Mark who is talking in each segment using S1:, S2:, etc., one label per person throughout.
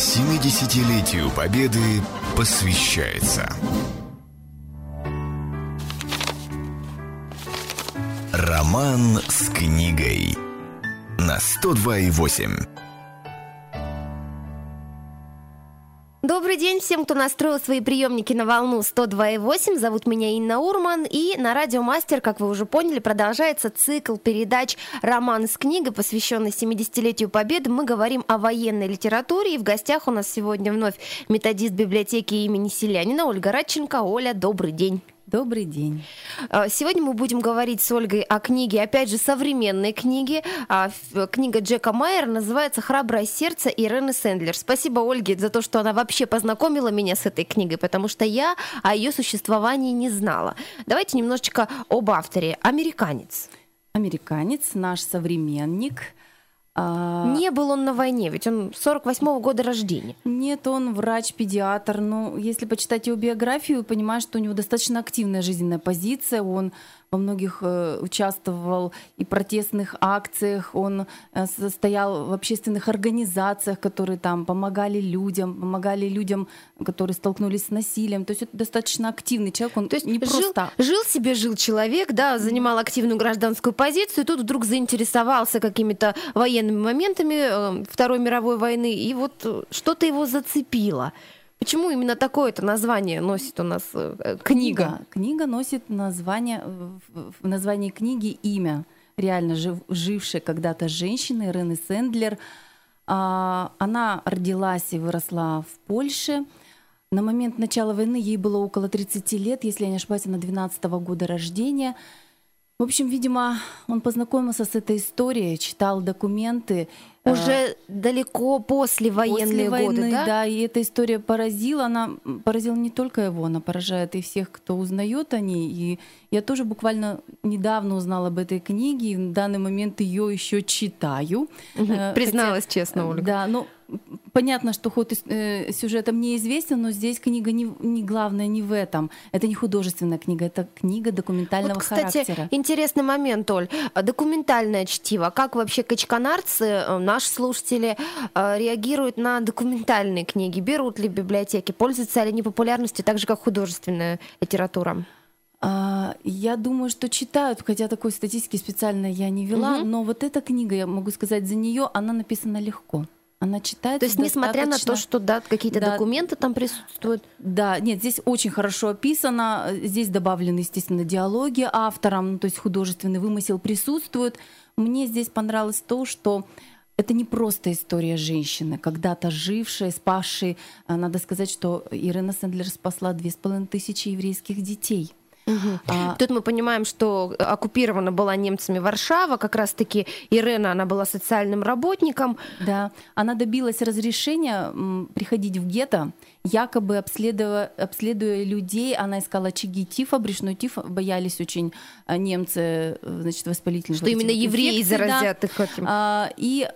S1: 70-летию Победы посвящается. Роман с книгой на 102,8.
S2: Добрый день всем, кто настроил свои приемники на волну 102,8. Зовут меня Инна Урман. И на Радио Мастер, как вы уже поняли, продолжается цикл передач «Роман с книгой», посвященный 70-летию Победы. Мы говорим о военной литературе. И в гостях у нас сегодня вновь методист библиотеки имени Селянина Ольга Радченко. Оля, добрый день.
S3: Добрый день.
S2: А, сегодня мы будем говорить с Ольгой о книге, опять же, современной книге. А, книга Джека Майера называется «Храброе сердце» Ирены Сэндлер. Спасибо Ольге за то, что она вообще познакомила меня с этой книгой, потому что я о ее существовании не знала. Давайте немножечко об авторе. Американец.
S3: Американец, наш современник –
S2: а... Не был он на войне, ведь он 48-го года рождения.
S3: Нет, он врач-педиатр. Но если почитать его биографию, понимаешь, что у него достаточно активная жизненная позиция. Он во многих э, участвовал и протестных акциях, он э, состоял в общественных организациях, которые там помогали людям, помогали людям, которые столкнулись с насилием. То есть это достаточно активный человек, он
S2: То есть
S3: не
S2: жил,
S3: просто...
S2: Жил себе, жил человек, да, занимал активную гражданскую позицию, и тут вдруг заинтересовался какими-то военными моментами э, Второй мировой войны, и вот что-то его зацепило. Почему именно такое-то название носит у нас э, книга?
S3: Книга носит название, в названии книги имя реально жив, жившей когда-то женщины Рены Сэндлер. А, она родилась и выросла в Польше. На момент начала войны ей было около 30 лет, если я не ошибаюсь, она 12 -го года рождения. В общем, видимо, он познакомился с этой историей, читал документы.
S2: Э, Уже далеко после военные после войны, годы, да?
S3: Да, и эта история поразила. Она поразила не только его, она поражает и всех, кто узнает о ней. И я тоже буквально недавно узнала об этой книге, и в данный момент ее еще читаю.
S2: Угу. Призналась Хотя, честно, Ольга.
S3: Да, ну понятно, что ход э, сюжета мне известен, но здесь книга не, не главное не в этом. Это не художественная книга, это книга документального вот,
S2: кстати,
S3: характера.
S2: интересный момент, Оль. Документальное чтиво. Как вообще качканарцы, э, наши слушатели, э, реагируют на документальные книги? Берут ли библиотеки? Пользуются ли они популярностью так же, как художественная литература?
S3: А, я думаю, что читают, хотя такой статистики специально я не вела, угу. но вот эта книга, я могу сказать за нее, она написана легко она читает.
S2: То есть, несмотря на то, что да, какие-то да, документы там присутствуют.
S3: Да, нет, здесь очень хорошо описано. Здесь добавлены, естественно, диалоги автором, ну, то есть художественный вымысел присутствует. Мне здесь понравилось то, что это не просто история женщины, когда-то жившей, спасшей. Надо сказать, что Ирина Сэндлер спасла две с половиной тысячи еврейских детей –
S2: Угу. А... Тут мы понимаем, что оккупирована была немцами Варшава, как раз-таки Ирена, она была социальным работником.
S3: Да, она добилась разрешения приходить в гетто, якобы обследуя, обследуя людей, она искала очаги тифа, брюшной тиф, боялись очень а, немцы, э, значит, воспалительных
S2: Что именно евреи заразят да. их этим.
S3: А, и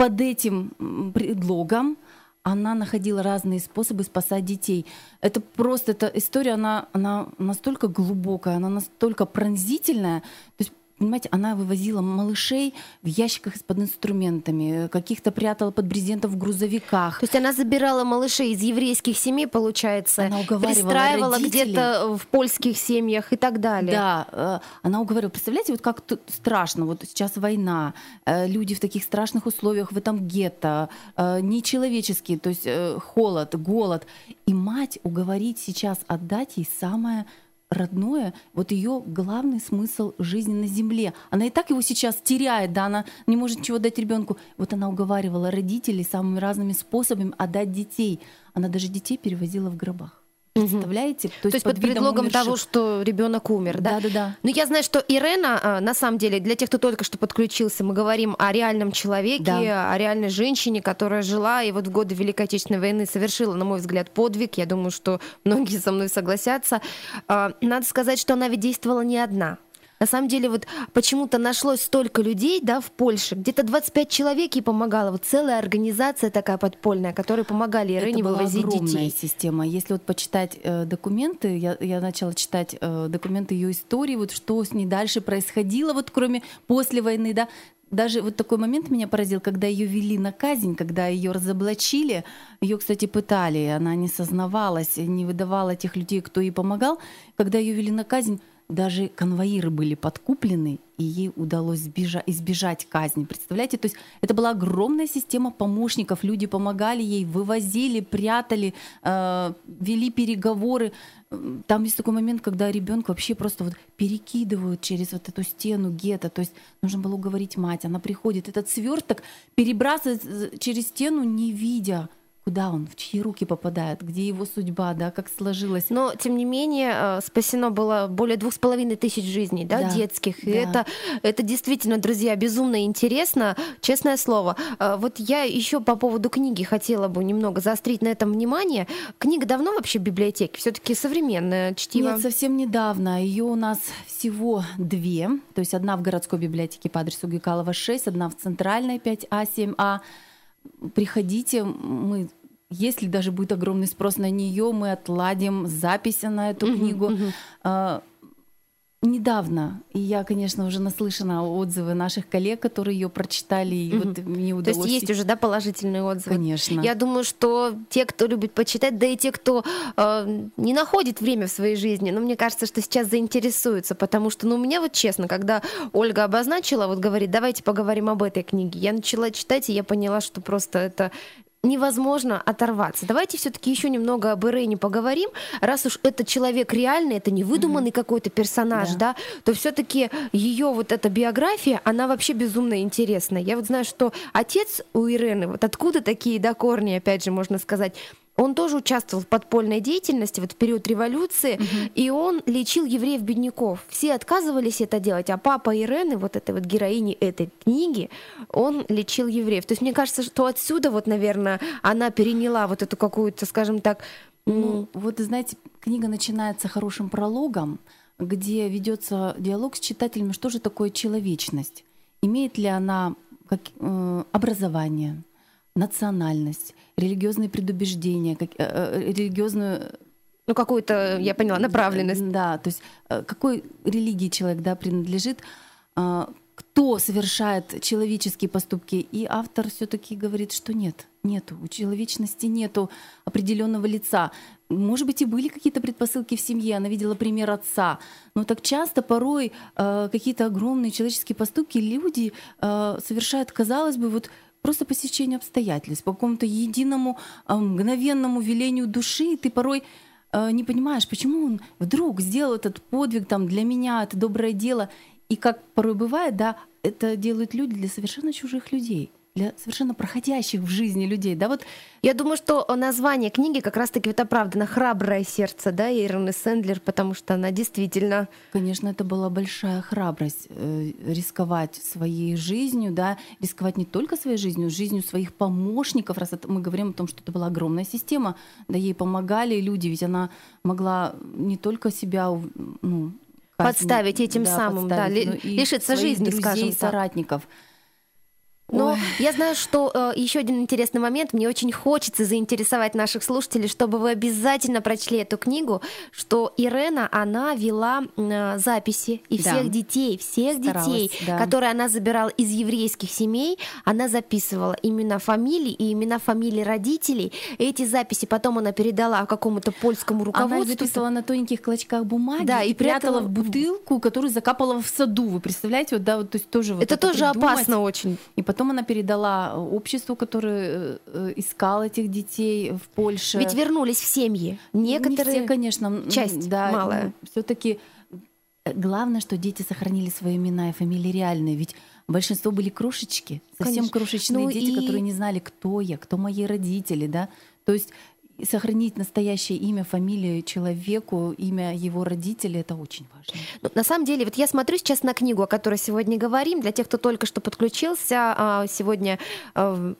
S3: под этим предлогом она находила разные способы спасать детей. Это просто, эта история, она, она настолько глубокая, она настолько пронзительная. То есть Понимаете, она вывозила малышей в ящиках из-под инструментами, каких-то прятала под брезентом в грузовиках.
S2: То есть она забирала малышей из еврейских семей, получается, она пристраивала где-то в польских семьях и так далее.
S3: Да, э, она уговаривала. Представляете, вот как тут страшно, вот сейчас война, э, люди в таких страшных условиях в этом гетто, э, нечеловеческие, то есть холод, голод. И мать уговорить сейчас отдать ей самое родное, вот ее главный смысл жизни на земле. Она и так его сейчас теряет, да, она не может ничего дать ребенку. Вот она уговаривала родителей самыми разными способами отдать детей. Она даже детей перевозила в гробах. Представляете?
S2: То, То есть под, под предлогом умерших. того, что ребенок умер, да?
S3: Да, да, да.
S2: Но ну, я знаю, что Ирена, а, на самом деле, для тех, кто только что подключился, мы говорим о реальном человеке, да. о реальной женщине, которая жила и вот в годы Великой Отечественной войны совершила, на мой взгляд, подвиг. Я думаю, что многие со мной согласятся. А, надо сказать, что она ведь действовала не одна. На самом деле вот почему-то нашлось столько людей, да, в Польше, где-то 25 человек ей помогало, вот целая организация такая подпольная, которые помогали Ирине вывозить
S3: огромная
S2: детей.
S3: система. Если вот почитать э, документы, я, я начала читать э, документы ее истории, вот что с ней дальше происходило, вот кроме после войны, да, даже вот такой момент меня поразил, когда ее вели на казнь, когда ее разоблачили, ее, кстати, пытали, она не сознавалась, не выдавала тех людей, кто ей помогал. Когда ее вели на казнь, даже конвоиры были подкуплены, и ей удалось избежать, избежать казни. Представляете? То есть это была огромная система помощников. Люди помогали ей, вывозили, прятали, э, вели переговоры. Там есть такой момент, когда ребенка вообще просто вот перекидывают через вот эту стену гетто. То есть нужно было уговорить мать. Она приходит, этот сверток перебрасывает через стену, не видя куда он, в чьи руки попадает, где его судьба, да, как сложилось.
S2: Но, тем не менее, э, спасено было более двух с половиной тысяч жизней, да, да детских. И это, это действительно, друзья, безумно интересно, честное слово. Э, вот я еще по поводу книги хотела бы немного заострить на этом внимание. Книга давно вообще в библиотеке? все таки современное чтиво?
S3: Нет, совсем недавно. Ее у нас всего две. То есть одна в городской библиотеке по адресу Гекалова 6, одна в центральной 5А, 7А приходите, мы если даже будет огромный спрос на нее, мы отладим записи на эту книгу. Uh-huh недавно, и я, конечно, уже наслышана отзывы наших коллег, которые ее прочитали, и угу. вот мне удалось...
S2: То есть есть уже, да, положительные отзывы?
S3: Конечно.
S2: Я думаю, что те, кто любит почитать, да и те, кто э, не находит время в своей жизни, ну, мне кажется, что сейчас заинтересуются, потому что, ну, у меня вот честно, когда Ольга обозначила, вот говорит, давайте поговорим об этой книге, я начала читать, и я поняла, что просто это невозможно оторваться. Давайте все-таки еще немного об Ирене поговорим. Раз уж это человек реальный, это не выдуманный mm-hmm. какой-то персонаж, да, да то все-таки ее вот эта биография, она вообще безумно интересная. Я вот знаю, что отец у Ирены, вот откуда такие да, корни, опять же, можно сказать, он тоже участвовал в подпольной деятельности вот в период революции, угу. и он лечил евреев-бедняков. Все отказывались это делать, а папа Ирены, вот этой вот героини этой книги, он лечил евреев. То есть мне кажется, что отсюда вот, наверное, она переняла вот эту какую-то, скажем так...
S3: Ну, вот, знаете, книга начинается хорошим прологом, где ведется диалог с читателем, что же такое человечность. Имеет ли она как, э, образование, национальность, религиозные предубеждения, как, э, э, религиозную
S2: ну, какую-то, я поняла, направленность.
S3: Да, то есть э, какой религии человек да, принадлежит, кто совершает человеческие поступки. И автор все-таки говорит, что нет, нету, у человечности нету определенного лица. Может быть, и были какие-то предпосылки в семье, она видела пример отца, но так часто порой э, какие-то огромные человеческие поступки люди э, совершают, казалось бы, вот просто по стечению обстоятельств, по какому-то единому а, мгновенному велению души, ты порой а, не понимаешь, почему он вдруг сделал этот подвиг там для меня, это доброе дело. И как порой бывает, да, это делают люди для совершенно чужих людей для совершенно проходящих в жизни людей. Да, вот
S2: я думаю, что название книги как раз-таки вот оправдано «Храброе сердце», да, Ироны Сэндлер, потому что она действительно...
S3: Конечно, это была большая храбрость э, рисковать своей жизнью, да, рисковать не только своей жизнью, жизнью своих помощников, раз это мы говорим о том, что это была огромная система, да, ей помогали люди, ведь она могла не только себя ну,
S2: подставить этим да, самым, подставить, да, лишиться жизни,
S3: друзей,
S2: скажем
S3: так. соратников.
S2: Но Ой. я знаю, что э, еще один интересный момент. Мне очень хочется заинтересовать наших слушателей, чтобы вы обязательно прочли эту книгу, что Ирена, она вела э, записи и да. всех детей, всех Старалась, детей, да. которые она забирала из еврейских семей, она записывала имена фамилий и имена фамилий родителей. Эти записи потом она передала какому-то польскому руководству.
S3: Она записывала на тоненьких клочках бумаги да, и, и прятала в бутылку, которую закапала в саду. Вы представляете? Вот, да, вот, то есть тоже
S2: это
S3: вот
S2: тоже опасно очень.
S3: И потом Потом она передала обществу, которое э, искало этих детей в Польше.
S2: Ведь вернулись в семьи. Некоторые,
S3: Не все, конечно,
S2: часть да, малая.
S3: Все-таки э, главное, что дети сохранили свои имена и фамилии реальные. Ведь большинство были крошечки, совсем Конечно. крошечные ну дети, и... которые не знали, кто я, кто мои родители, да. То есть сохранить настоящее имя, фамилию человеку, имя его родителей, это очень важно.
S2: Ну, на самом деле, вот я смотрю сейчас на книгу, о которой сегодня говорим, для тех, кто только что подключился, а, сегодня а,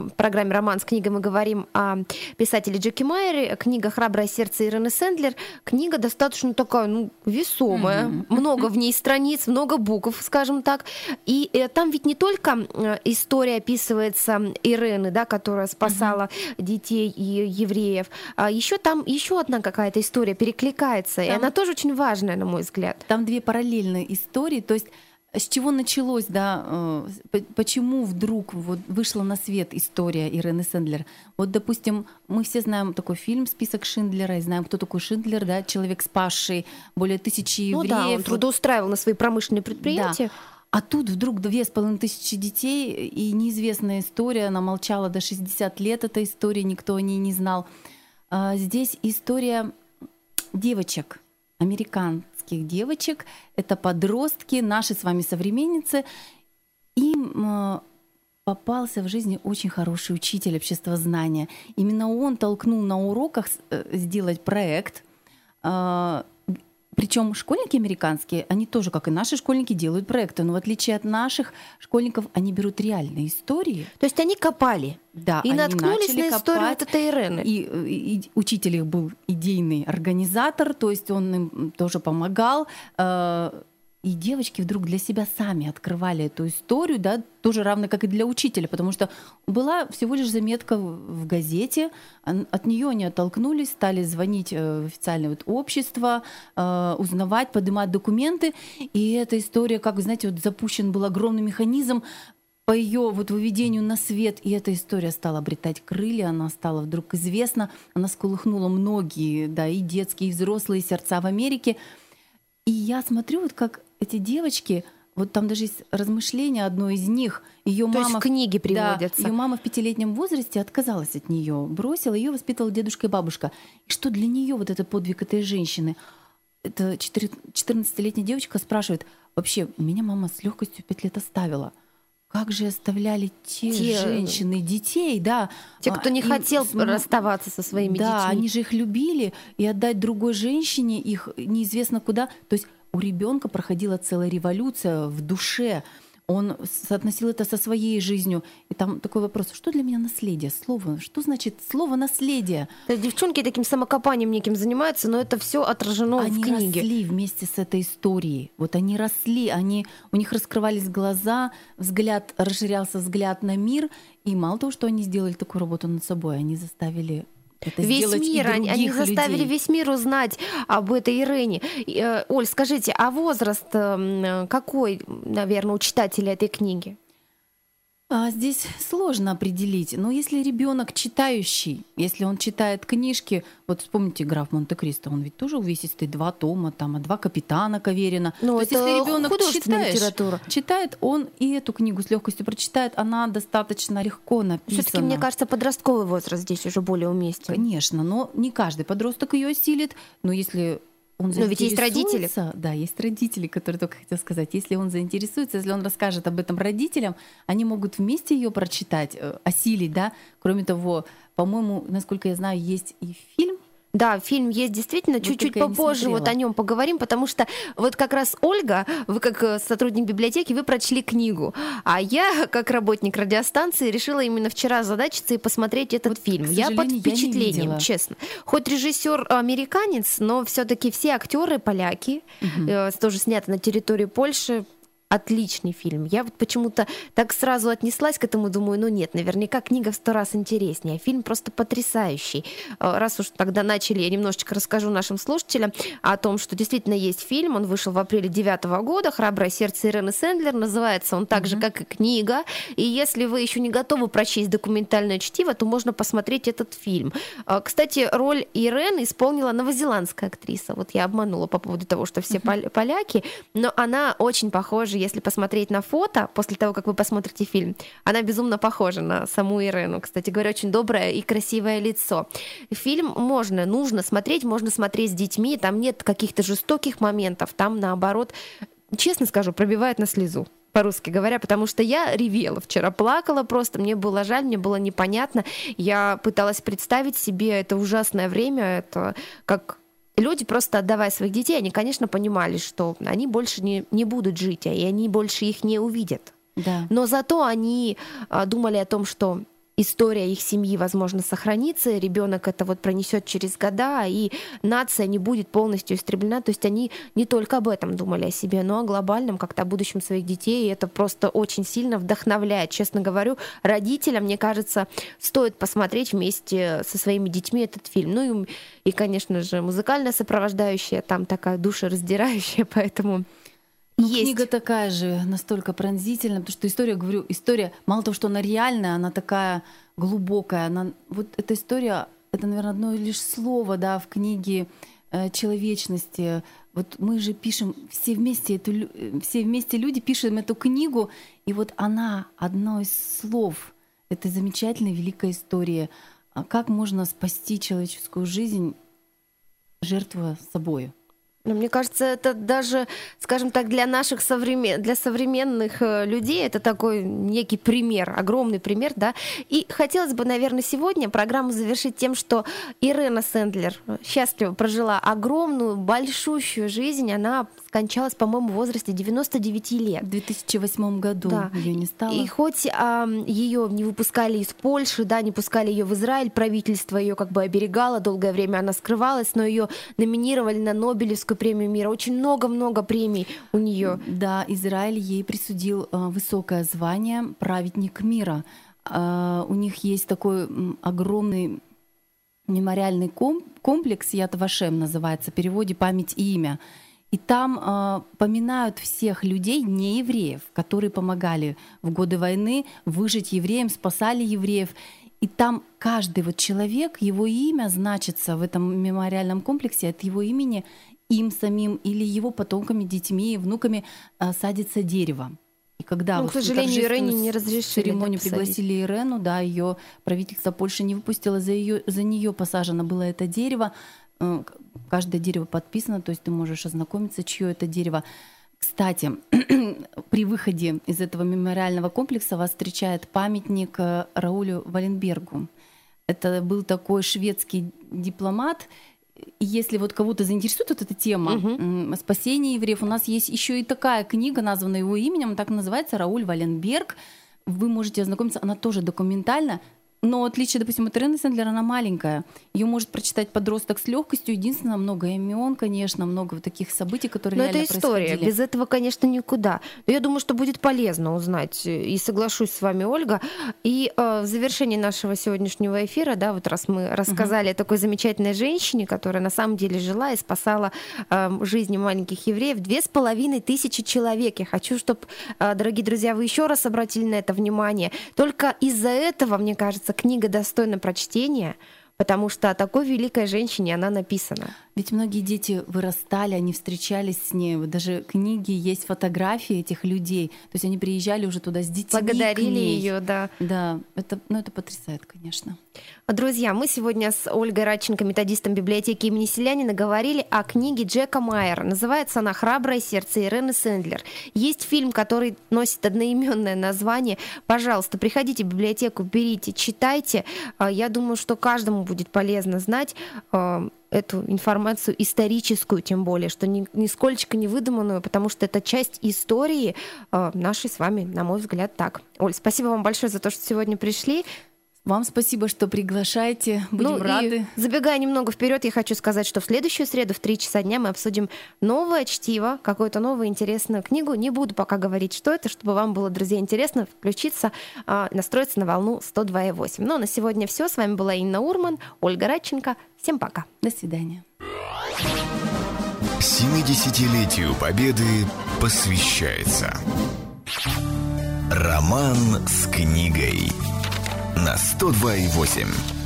S2: в программе «Роман с книгой» мы говорим о писателе Джеки Майере. Книга «Храброе сердце» Ирины Сэндлер. Книга достаточно такая, ну, весомая. Mm-hmm. Много в ней страниц, много букв, скажем так. И э, там ведь не только э, история описывается Ирены, да, которая спасала mm-hmm. детей и евреев. А еще там еще одна какая-то история перекликается. Там... И она тоже очень важная, на мой взгляд.
S3: Там две параллельные истории. То есть с чего началось, да, э, почему вдруг вот вышла на свет история Ирены Сэндлер? Вот, допустим, мы все знаем такой фильм «Список Шиндлера» и знаем, кто такой Шиндлер, да, человек, спасший более тысячи ну, евреев.
S2: Да, он трудоустраивал на свои промышленные предприятия. Да.
S3: А тут вдруг две с половиной тысячи детей и неизвестная история, она молчала до 60 лет, эта история, никто о ней не знал. А здесь история девочек, американских девочек, это подростки, наши с вами современницы. Им э, попался в жизни очень хороший учитель обществознания. Именно он толкнул на уроках э, сделать проект. Причем школьники американские, они тоже, как и наши школьники, делают проекты, но в отличие от наших школьников, они берут реальные истории.
S2: То есть они копали.
S3: Да,
S2: и наткнулись на историю этой Ирены.
S3: И, и, и учитель их был идейный организатор, то есть он им тоже помогал. Э, и девочки вдруг для себя сами открывали эту историю, да, тоже равно как и для учителя, потому что была всего лишь заметка в газете, от нее они оттолкнулись, стали звонить э, в официальное вот общество, э, узнавать, поднимать документы, и эта история, как вы знаете, вот запущен был огромный механизм по ее вот выведению на свет, и эта история стала обретать крылья, она стала вдруг известна, она сколыхнула многие, да, и детские, и взрослые сердца в Америке. И я смотрю, вот как эти девочки, вот там даже есть размышление одно из них.
S2: Ее мама, есть книги приводятся.
S3: Да, ее мама в пятилетнем возрасте отказалась от нее, бросила, ее воспитывала дедушка и бабушка. И что для нее вот этот подвиг этой женщины? Это 14-летняя девочка спрашивает, вообще, меня мама с легкостью пять лет оставила. Как же оставляли те, те женщины детей, да.
S2: Те, кто не а, хотел расставаться со своими
S3: да,
S2: детьми.
S3: Да, они же их любили, и отдать другой женщине их неизвестно куда. То есть у ребенка проходила целая революция в душе. Он соотносил это со своей жизнью. И там такой вопрос, что для меня наследие? Слово, что значит слово наследие?
S2: Девчонки таким самокопанием неким занимаются, но это все отражено
S3: они
S2: в книге.
S3: Они росли вместе с этой историей. Вот они росли, они, у них раскрывались глаза, взгляд, расширялся взгляд на мир. И мало того, что они сделали такую работу над собой, они заставили это
S2: весь мир, они, они заставили людей. весь мир узнать об этой Ирене. Э, Оль, скажите, а возраст эм, какой, наверное, у читателя этой книги?
S3: А здесь сложно определить. Но если ребенок читающий, если он читает книжки, вот вспомните граф Монте-Кристо, он ведь тоже увесистый, два тома, там, а два капитана Каверина.
S2: Ну, То есть, если ребенок читает, литература.
S3: читает, он и эту книгу с легкостью прочитает, она достаточно легко написана.
S2: Все-таки, мне кажется, подростковый возраст здесь уже более уместен.
S3: Конечно, но не каждый подросток ее осилит. Но если он
S2: Но ведь есть родители.
S3: Да, есть родители, которые только хотел сказать. Если он заинтересуется, если он расскажет об этом родителям, они могут вместе ее прочитать, э, осилить, да. Кроме того, по-моему, насколько я знаю, есть и фильм
S2: да, фильм есть действительно, чуть-чуть попозже вот о нем поговорим, потому что вот как раз Ольга, вы как э, сотрудник библиотеки, вы прочли книгу, а я как работник радиостанции решила именно вчера задачиться и посмотреть этот вот, фильм. Я под впечатлением, я честно. Хоть режиссер американец, но все-таки все актеры поляки, угу. э, тоже снято на территории Польши отличный фильм. Я вот почему-то так сразу отнеслась к этому, думаю, ну нет, наверняка книга в сто раз интереснее. Фильм просто потрясающий. Э, раз уж тогда начали, я немножечко расскажу нашим слушателям о том, что действительно есть фильм. Он вышел в апреле девятого года. «Храброе сердце» Ирены Сэндлер. Называется он так mm-hmm. же, как и книга. И если вы еще не готовы прочесть документальное чтиво, то можно посмотреть этот фильм. Э, кстати, роль Ирены исполнила новозеландская актриса. Вот я обманула по поводу того, что все mm-hmm. поляки, но она очень похожа даже если посмотреть на фото, после того, как вы посмотрите фильм, она безумно похожа на саму Ирену. Кстати говоря, очень доброе и красивое лицо. Фильм можно, нужно смотреть, можно смотреть с детьми, там нет каких-то жестоких моментов, там наоборот, честно скажу, пробивает на слезу по-русски говоря, потому что я ревела вчера, плакала просто, мне было жаль, мне было непонятно. Я пыталась представить себе это ужасное время, это как люди, просто отдавая своих детей, они, конечно, понимали, что они больше не, не будут жить, и они больше их не увидят.
S3: Да.
S2: Но зато они а, думали о том, что история их семьи, возможно, сохранится, ребенок это вот пронесет через года, и нация не будет полностью истреблена. То есть они не только об этом думали о себе, но о глобальном, как-то о будущем своих детей. И это просто очень сильно вдохновляет. Честно говорю, родителям, мне кажется, стоит посмотреть вместе со своими детьми этот фильм. Ну и, и конечно же, музыкальная сопровождающая там такая душераздирающая, поэтому
S3: Ну, есть. Книга такая же, настолько пронзительная, потому что история, говорю, история, мало того, что она реальная, она такая глубокая. Она, вот эта история, это, наверное, одно лишь слово, да, в книге э, человечности. Вот мы же пишем все вместе эту, э, все вместе люди пишем эту книгу, и вот она одно из слов этой замечательной великой истории. А как можно спасти человеческую жизнь, жертвуя собой?
S2: Но мне кажется, это даже, скажем так, для наших современ... для современных э, людей это такой некий пример, огромный пример, да. И хотелось бы, наверное, сегодня программу завершить тем, что Ирена Сэндлер счастливо прожила огромную, большущую жизнь. Она скончалась, по-моему, в возрасте 99 лет.
S3: В 2008 году да. ее не стало.
S2: И хоть а, ее не выпускали из Польши, да, не пускали ее в Израиль, правительство ее как бы оберегало, долгое время она скрывалась, но ее номинировали на Нобелевскую премию мира. Очень много-много премий у нее.
S3: Да, Израиль ей присудил а, высокое звание праведник мира. А, у них есть такой огромный мемориальный комплекс Яд Вашем называется, в переводе «Память и имя». И там э, поминают всех людей, не евреев, которые помогали в годы войны выжить евреям, спасали евреев. И там каждый вот человек, его имя значится в этом мемориальном комплексе от его имени им самим или его потомками, детьми, внуками э, садится дерево.
S2: И когда ну, вот к сожалению, Ирене не разрешили
S3: церемонию пригласили Ирену, да, ее правительство Польши не выпустило за ее за нее посажено было это дерево. Э, каждое дерево подписано, то есть ты можешь ознакомиться, чье это дерево. Кстати, при выходе из этого мемориального комплекса вас встречает памятник э, Раулю Валенбергу. Это был такой шведский дипломат. Если вот кого-то заинтересует вот эта тема угу. спасения евреев, у нас есть еще и такая книга, названная его именем, так называется Рауль Валенберг. Вы можете ознакомиться, она тоже документальна, но отличие, допустим, от Ирены Сэндлер, она маленькая. Ее может прочитать подросток с легкостью. Единственное, много имен, конечно, много вот таких событий, которые Но реально
S2: это история. Без этого, конечно, никуда. Но я думаю, что будет полезно узнать. И соглашусь с вами, Ольга. И э, в завершении нашего сегодняшнего эфира, да, вот раз мы рассказали угу. о такой замечательной женщине, которая на самом деле жила и спасала э, жизни маленьких евреев, две с половиной тысячи человек. Я хочу, чтобы, э, дорогие друзья, вы еще раз обратили на это внимание. Только из-за этого, мне кажется, книга достойна прочтения, потому что о такой великой женщине она написана.
S3: Ведь многие дети вырастали, они встречались с ней. Вот даже книги есть фотографии этих людей. То есть они приезжали уже туда с детьми.
S2: Благодарили ее, да.
S3: Да, это, ну, это потрясает, конечно.
S2: Друзья, мы сегодня с Ольгой Радченко, методистом библиотеки имени Селянина, говорили о книге Джека Майера. Называется она «Храброе сердце» Ирены Сэндлер. Есть фильм, который носит одноименное название. Пожалуйста, приходите в библиотеку, берите, читайте. А, я думаю, что каждому будет полезно знать а, эту информацию историческую, тем более, что ни, нисколько не выдуманную, потому что это часть истории э, нашей с вами, на мой взгляд, так. Оль, спасибо вам большое за то, что сегодня пришли.
S3: Вам спасибо, что приглашаете. Будем ну, рады.
S2: забегая немного вперед, я хочу сказать, что в следующую среду в 3 часа дня мы обсудим новое чтиво, какую-то новую интересную книгу. Не буду пока говорить, что это, чтобы вам было, друзья, интересно включиться, э, настроиться на волну 102,8. Но ну, а на сегодня все. С вами была Инна Урман, Ольга Радченко. Всем пока.
S3: До свидания.
S1: 70-летию Победы посвящается Роман с книгой на 102,8.